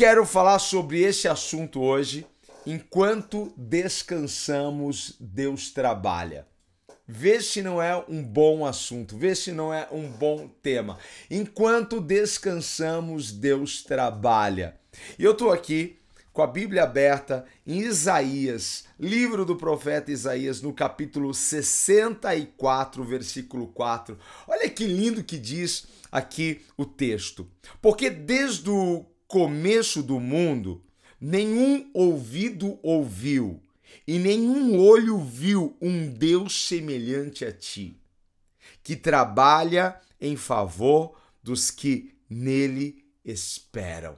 Quero falar sobre esse assunto hoje. Enquanto descansamos, Deus trabalha. Vê se não é um bom assunto, vê se não é um bom tema. Enquanto descansamos, Deus trabalha. E eu estou aqui com a Bíblia aberta em Isaías, livro do profeta Isaías, no capítulo 64, versículo 4. Olha que lindo que diz aqui o texto. Porque desde o começo do mundo, nenhum ouvido ouviu e nenhum olho viu um Deus semelhante a ti, que trabalha em favor dos que nele esperam.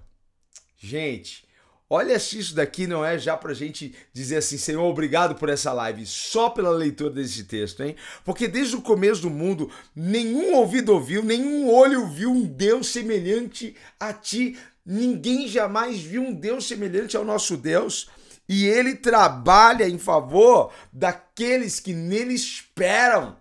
Gente, Olha se isso daqui não é já pra gente dizer assim, Senhor, obrigado por essa live, só pela leitura desse texto, hein? Porque desde o começo do mundo, nenhum ouvido ouviu, nenhum olho viu um Deus semelhante a ti. Ninguém jamais viu um Deus semelhante ao nosso Deus. E ele trabalha em favor daqueles que nele esperam,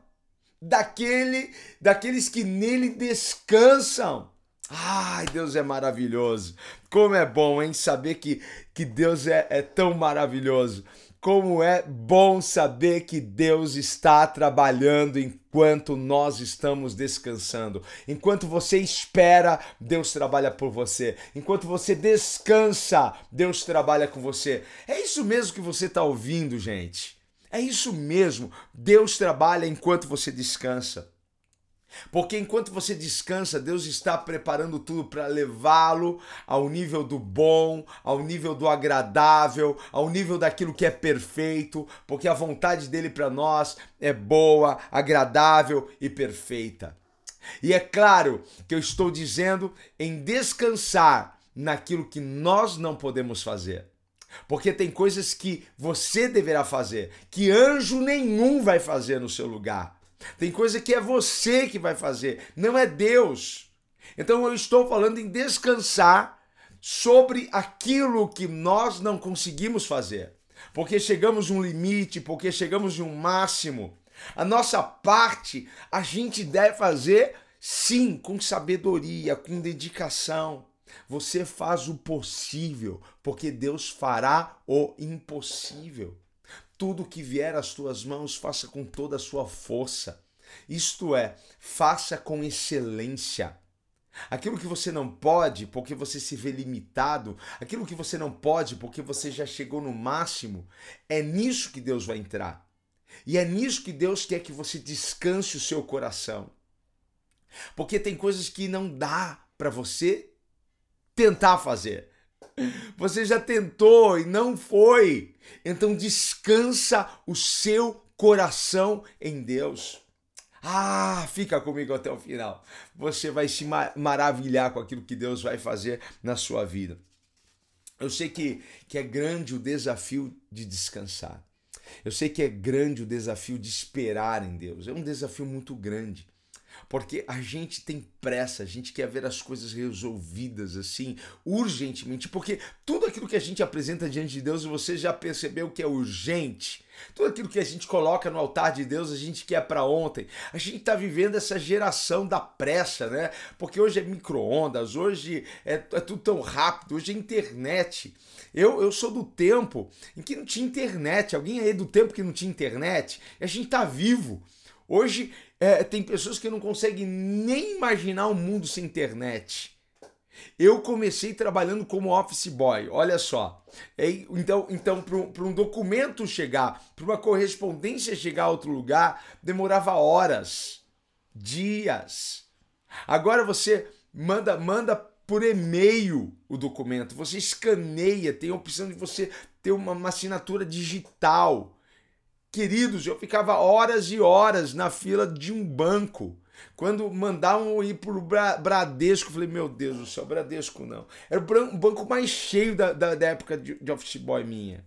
daquele, daqueles que nele descansam. Ai, Deus é maravilhoso. Como é bom, hein? Saber que, que Deus é, é tão maravilhoso. Como é bom saber que Deus está trabalhando enquanto nós estamos descansando. Enquanto você espera, Deus trabalha por você. Enquanto você descansa, Deus trabalha com você. É isso mesmo que você está ouvindo, gente. É isso mesmo. Deus trabalha enquanto você descansa. Porque enquanto você descansa, Deus está preparando tudo para levá-lo ao nível do bom, ao nível do agradável, ao nível daquilo que é perfeito, porque a vontade dele para nós é boa, agradável e perfeita. E é claro que eu estou dizendo em descansar naquilo que nós não podemos fazer. Porque tem coisas que você deverá fazer, que anjo nenhum vai fazer no seu lugar. Tem coisa que é você que vai fazer, não é Deus. Então eu estou falando em descansar sobre aquilo que nós não conseguimos fazer. Porque chegamos a um limite, porque chegamos a um máximo. A nossa parte a gente deve fazer sim, com sabedoria, com dedicação. Você faz o possível, porque Deus fará o impossível. Tudo que vier às tuas mãos, faça com toda a sua força. Isto é, faça com excelência. Aquilo que você não pode, porque você se vê limitado, aquilo que você não pode, porque você já chegou no máximo, é nisso que Deus vai entrar. E é nisso que Deus quer que você descanse o seu coração. Porque tem coisas que não dá para você tentar fazer. Você já tentou e não foi. Então descansa o seu coração em Deus. Ah, fica comigo até o final. Você vai se maravilhar com aquilo que Deus vai fazer na sua vida. Eu sei que, que é grande o desafio de descansar. Eu sei que é grande o desafio de esperar em Deus. É um desafio muito grande. Porque a gente tem pressa, a gente quer ver as coisas resolvidas assim, urgentemente, porque tudo aquilo que a gente apresenta diante de Deus, você já percebeu que é urgente. Tudo aquilo que a gente coloca no altar de Deus, a gente quer para ontem. A gente está vivendo essa geração da pressa, né? Porque hoje é micro-ondas, hoje é, é, tudo tão rápido, hoje é internet. Eu, eu sou do tempo em que não tinha internet. Alguém aí do tempo que não tinha internet? E a gente está vivo. Hoje é, tem pessoas que não conseguem nem imaginar um mundo sem internet. Eu comecei trabalhando como office boy, olha só. Então, então para um documento chegar, para uma correspondência chegar a outro lugar, demorava horas, dias. Agora você manda, manda por e-mail o documento, você escaneia, tem a opção de você ter uma, uma assinatura digital. Queridos, eu ficava horas e horas na fila de um banco Quando mandavam ir pro Bradesco, eu falei, meu Deus do céu, Bradesco não. Era o banco mais cheio da, da, da época de, de office boy minha.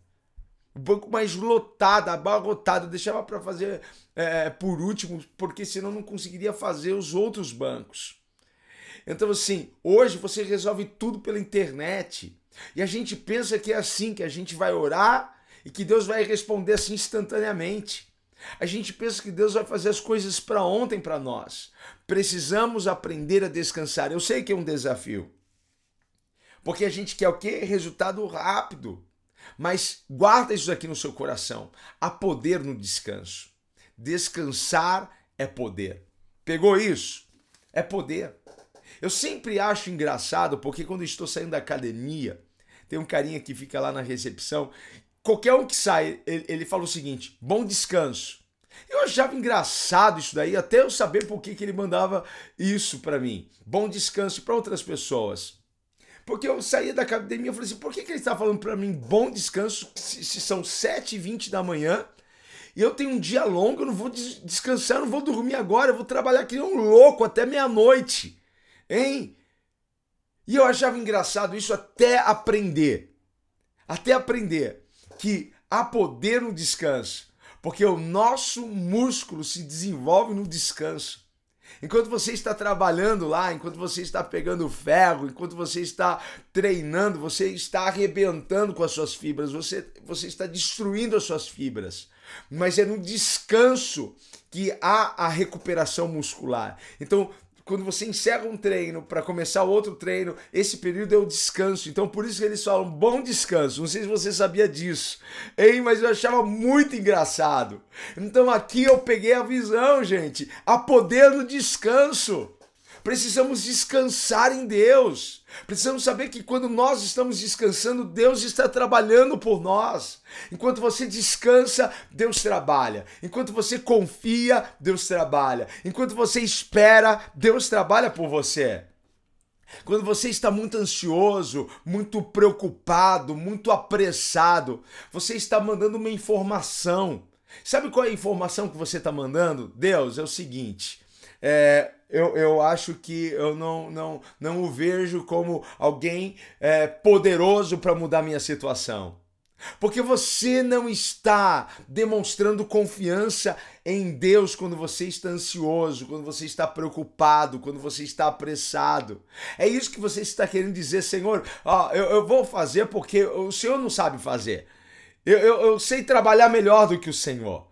O banco mais lotado, abarrotado. Eu deixava para fazer é, por último, porque senão não conseguiria fazer os outros bancos. Então, assim, hoje você resolve tudo pela internet. E a gente pensa que é assim, que a gente vai orar e que Deus vai responder assim instantaneamente. A gente pensa que Deus vai fazer as coisas para ontem para nós. Precisamos aprender a descansar. Eu sei que é um desafio. Porque a gente quer o quê? Resultado rápido. Mas guarda isso aqui no seu coração. Há poder no descanso. Descansar é poder. Pegou isso? É poder. Eu sempre acho engraçado porque quando estou saindo da academia, tem um carinha que fica lá na recepção. Qualquer um que sai, ele, ele fala o seguinte: bom descanso. Eu achava engraçado isso daí, até eu saber por que, que ele mandava isso para mim. Bom descanso para outras pessoas. Porque eu saía da academia e falei assim: por que, que ele está falando para mim bom descanso se, se são 7h20 da manhã e eu tenho um dia longo, eu não vou descansar, eu não vou dormir agora, eu vou trabalhar que nem um louco até meia-noite. Hein? E eu achava engraçado isso até aprender. Até aprender que há poder no descanso, porque o nosso músculo se desenvolve no descanso. Enquanto você está trabalhando lá, enquanto você está pegando ferro, enquanto você está treinando, você está arrebentando com as suas fibras, você, você está destruindo as suas fibras. Mas é no descanso que há a recuperação muscular. Então, quando você encerra um treino para começar outro treino, esse período é o descanso. Então por isso que eles falam bom descanso. Não sei se você sabia disso, hein? Mas eu achava muito engraçado. Então aqui eu peguei a visão, gente. Há poder no descanso. Precisamos descansar em Deus. Precisamos saber que quando nós estamos descansando, Deus está trabalhando por nós. Enquanto você descansa, Deus trabalha. Enquanto você confia, Deus trabalha. Enquanto você espera, Deus trabalha por você. Quando você está muito ansioso, muito preocupado, muito apressado, você está mandando uma informação. Sabe qual é a informação que você está mandando? Deus, é o seguinte: é, eu, eu acho que eu não, não, não o vejo como alguém é, poderoso para mudar minha situação. Porque você não está demonstrando confiança em Deus quando você está ansioso, quando você está preocupado, quando você está apressado. É isso que você está querendo dizer, Senhor. Ó, eu, eu vou fazer porque o Senhor não sabe fazer. Eu, eu, eu sei trabalhar melhor do que o Senhor.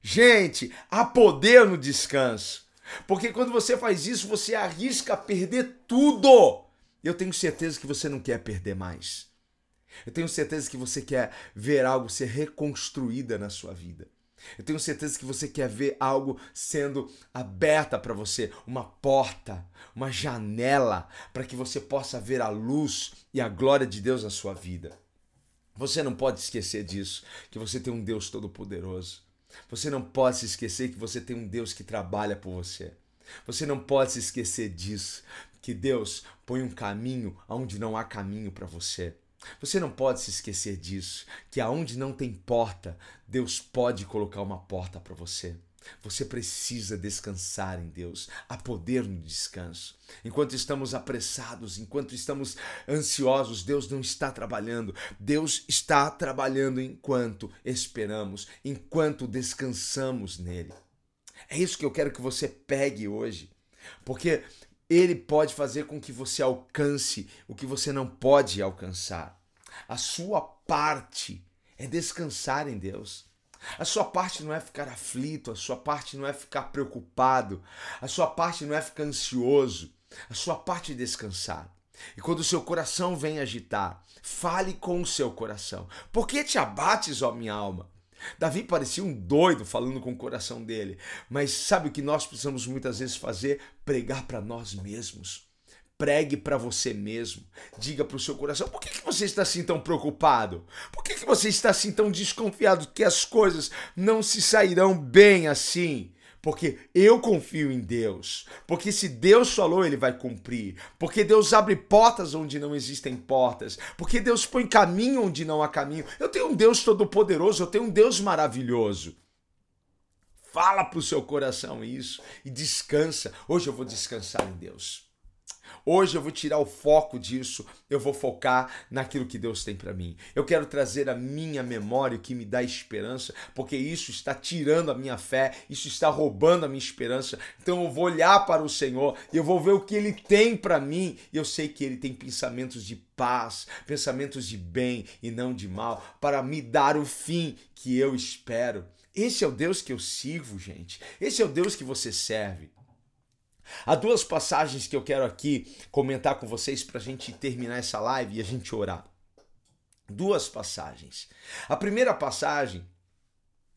Gente, há poder no descanso. Porque quando você faz isso, você arrisca perder tudo. Eu tenho certeza que você não quer perder mais. Eu tenho certeza que você quer ver algo ser reconstruída na sua vida. Eu tenho certeza que você quer ver algo sendo aberta para você, uma porta, uma janela, para que você possa ver a luz e a glória de Deus na sua vida. Você não pode esquecer disso, que você tem um Deus todo-poderoso. Você não pode se esquecer que você tem um Deus que trabalha por você. Você não pode se esquecer disso, que Deus põe um caminho onde não há caminho para você. Você não pode se esquecer disso, que aonde não tem porta, Deus pode colocar uma porta para você. Você precisa descansar em Deus. Há poder no descanso. Enquanto estamos apressados, enquanto estamos ansiosos, Deus não está trabalhando. Deus está trabalhando enquanto esperamos, enquanto descansamos nele. É isso que eu quero que você pegue hoje. Porque ele pode fazer com que você alcance o que você não pode alcançar. A sua parte é descansar em Deus. A sua parte não é ficar aflito, a sua parte não é ficar preocupado, a sua parte não é ficar ansioso, a sua parte é descansar. E quando o seu coração vem agitar, fale com o seu coração. Por que te abates, ó minha alma? Davi parecia um doido falando com o coração dele, mas sabe o que nós precisamos muitas vezes fazer? Pregar para nós mesmos. Pregue para você mesmo. Diga para o seu coração: por que, que você está assim tão preocupado? Por que, que você está assim tão desconfiado que as coisas não se sairão bem assim? Porque eu confio em Deus. Porque se Deus falou, ele vai cumprir. Porque Deus abre portas onde não existem portas. Porque Deus põe caminho onde não há caminho. Eu tenho um Deus todo-poderoso, eu tenho um Deus maravilhoso. Fala para o seu coração isso e descansa. Hoje eu vou descansar em Deus. Hoje eu vou tirar o foco disso, eu vou focar naquilo que Deus tem para mim. Eu quero trazer a minha memória, o que me dá esperança, porque isso está tirando a minha fé, isso está roubando a minha esperança. Então eu vou olhar para o Senhor e eu vou ver o que ele tem para mim. E eu sei que ele tem pensamentos de paz, pensamentos de bem e não de mal, para me dar o fim que eu espero. Esse é o Deus que eu sirvo, gente. Esse é o Deus que você serve. Há duas passagens que eu quero aqui comentar com vocês para a gente terminar essa live e a gente orar. Duas passagens. A primeira passagem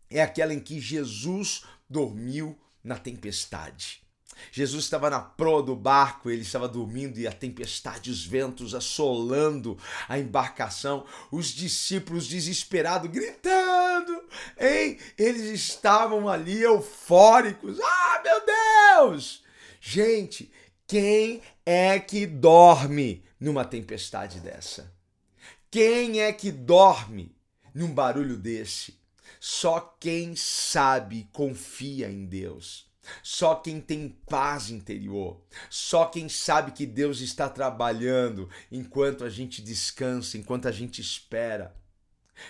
é aquela em que Jesus dormiu na tempestade. Jesus estava na proa do barco, ele estava dormindo e a tempestade, os ventos assolando a embarcação, os discípulos desesperados gritando, hein? Eles estavam ali eufóricos. Ah, meu Deus! Gente, quem é que dorme numa tempestade dessa? Quem é que dorme num barulho desse? Só quem sabe confia em Deus. Só quem tem paz interior, só quem sabe que Deus está trabalhando enquanto a gente descansa, enquanto a gente espera.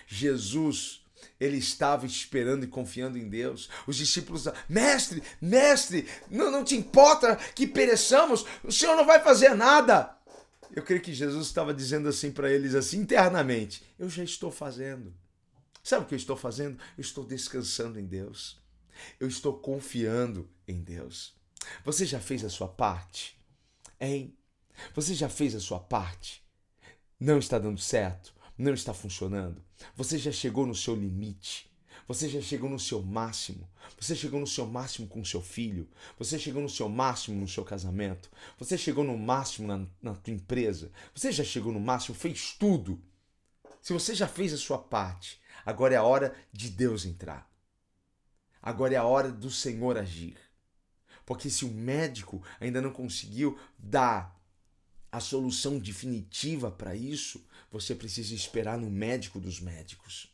Jesus ele estava esperando e confiando em Deus. Os discípulos, mestre, mestre, não, não te importa que pereçamos, o Senhor não vai fazer nada. Eu creio que Jesus estava dizendo assim para eles, assim internamente: Eu já estou fazendo. Sabe o que eu estou fazendo? Eu estou descansando em Deus. Eu estou confiando em Deus. Você já fez a sua parte? Hein? Você já fez a sua parte? Não está dando certo? Não está funcionando? Você já chegou no seu limite. Você já chegou no seu máximo. Você chegou no seu máximo com seu filho. Você chegou no seu máximo no seu casamento. Você chegou no máximo na, na tua empresa. Você já chegou no máximo, fez tudo. Se você já fez a sua parte, agora é a hora de Deus entrar. Agora é a hora do Senhor agir. Porque se o médico ainda não conseguiu dar a solução definitiva para isso, você precisa esperar no médico dos médicos.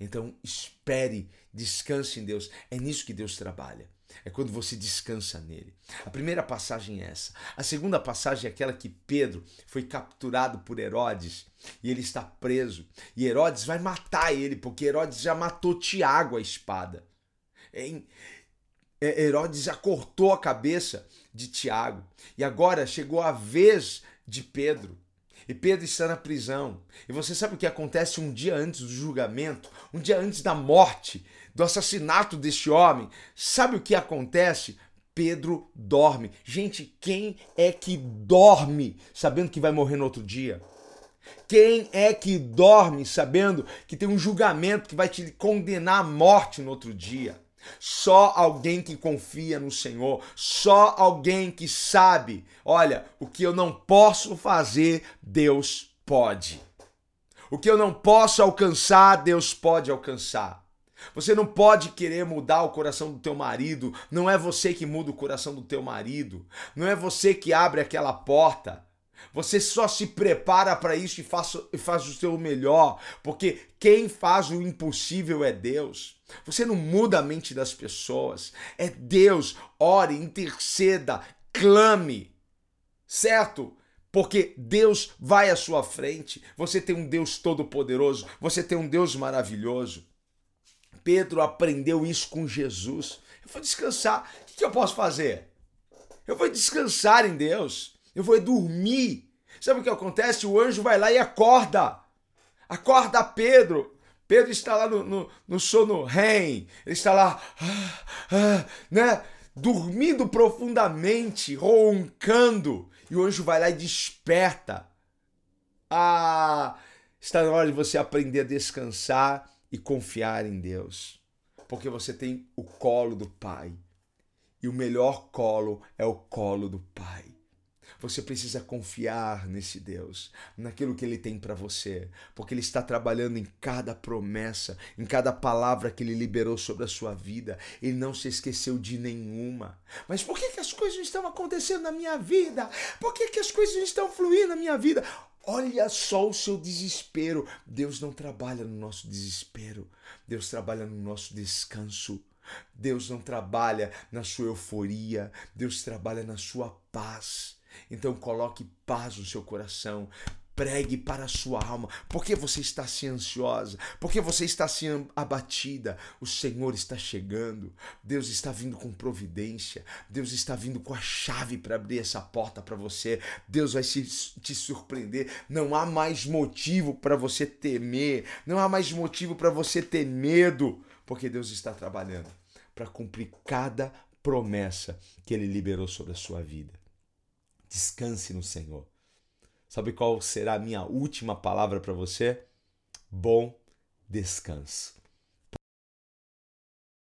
Então, espere, descanse em Deus. É nisso que Deus trabalha. É quando você descansa nele. A primeira passagem é essa. A segunda passagem é aquela que Pedro foi capturado por Herodes e ele está preso. E Herodes vai matar ele, porque Herodes já matou Tiago a espada. Herodes já cortou a cabeça de Tiago. E agora chegou a vez de Pedro. E Pedro está na prisão. E você sabe o que acontece um dia antes do julgamento, um dia antes da morte, do assassinato deste homem? Sabe o que acontece? Pedro dorme. Gente, quem é que dorme sabendo que vai morrer no outro dia? Quem é que dorme sabendo que tem um julgamento que vai te condenar à morte no outro dia? Só alguém que confia no Senhor, só alguém que sabe, olha, o que eu não posso fazer, Deus pode. O que eu não posso alcançar, Deus pode alcançar. Você não pode querer mudar o coração do teu marido, não é você que muda o coração do teu marido, não é você que abre aquela porta. Você só se prepara para isso e faz, faz o seu melhor, porque quem faz o impossível é Deus. Você não muda a mente das pessoas, é Deus. Ore, interceda, clame, certo? Porque Deus vai à sua frente. Você tem um Deus todo-poderoso, você tem um Deus maravilhoso. Pedro aprendeu isso com Jesus. Eu vou descansar. O que eu posso fazer? Eu vou descansar em Deus. Eu vou dormir. Sabe o que acontece? O anjo vai lá e acorda. Acorda Pedro. Pedro está lá no, no, no sono REM. Ele está lá, ah, ah, né? Dormindo profundamente, roncando. E o anjo vai lá e desperta. Ah, está na hora de você aprender a descansar e confiar em Deus. Porque você tem o colo do Pai. E o melhor colo é o colo do Pai. Você precisa confiar nesse Deus, naquilo que ele tem para você, porque ele está trabalhando em cada promessa, em cada palavra que ele liberou sobre a sua vida. Ele não se esqueceu de nenhuma. Mas por que, que as coisas não estão acontecendo na minha vida? Por que, que as coisas não estão fluindo na minha vida? Olha só o seu desespero. Deus não trabalha no nosso desespero. Deus trabalha no nosso descanso. Deus não trabalha na sua euforia, Deus trabalha na sua paz. Então coloque paz no seu coração, pregue para a sua alma. Por que você está assim ansiosa? Por que você está assim abatida? O Senhor está chegando. Deus está vindo com providência. Deus está vindo com a chave para abrir essa porta para você. Deus vai se, te surpreender. Não há mais motivo para você temer. Não há mais motivo para você ter medo, porque Deus está trabalhando para cumprir cada promessa que ele liberou sobre a sua vida. Descanse no Senhor. Sabe qual será a minha última palavra para você? Bom descanso.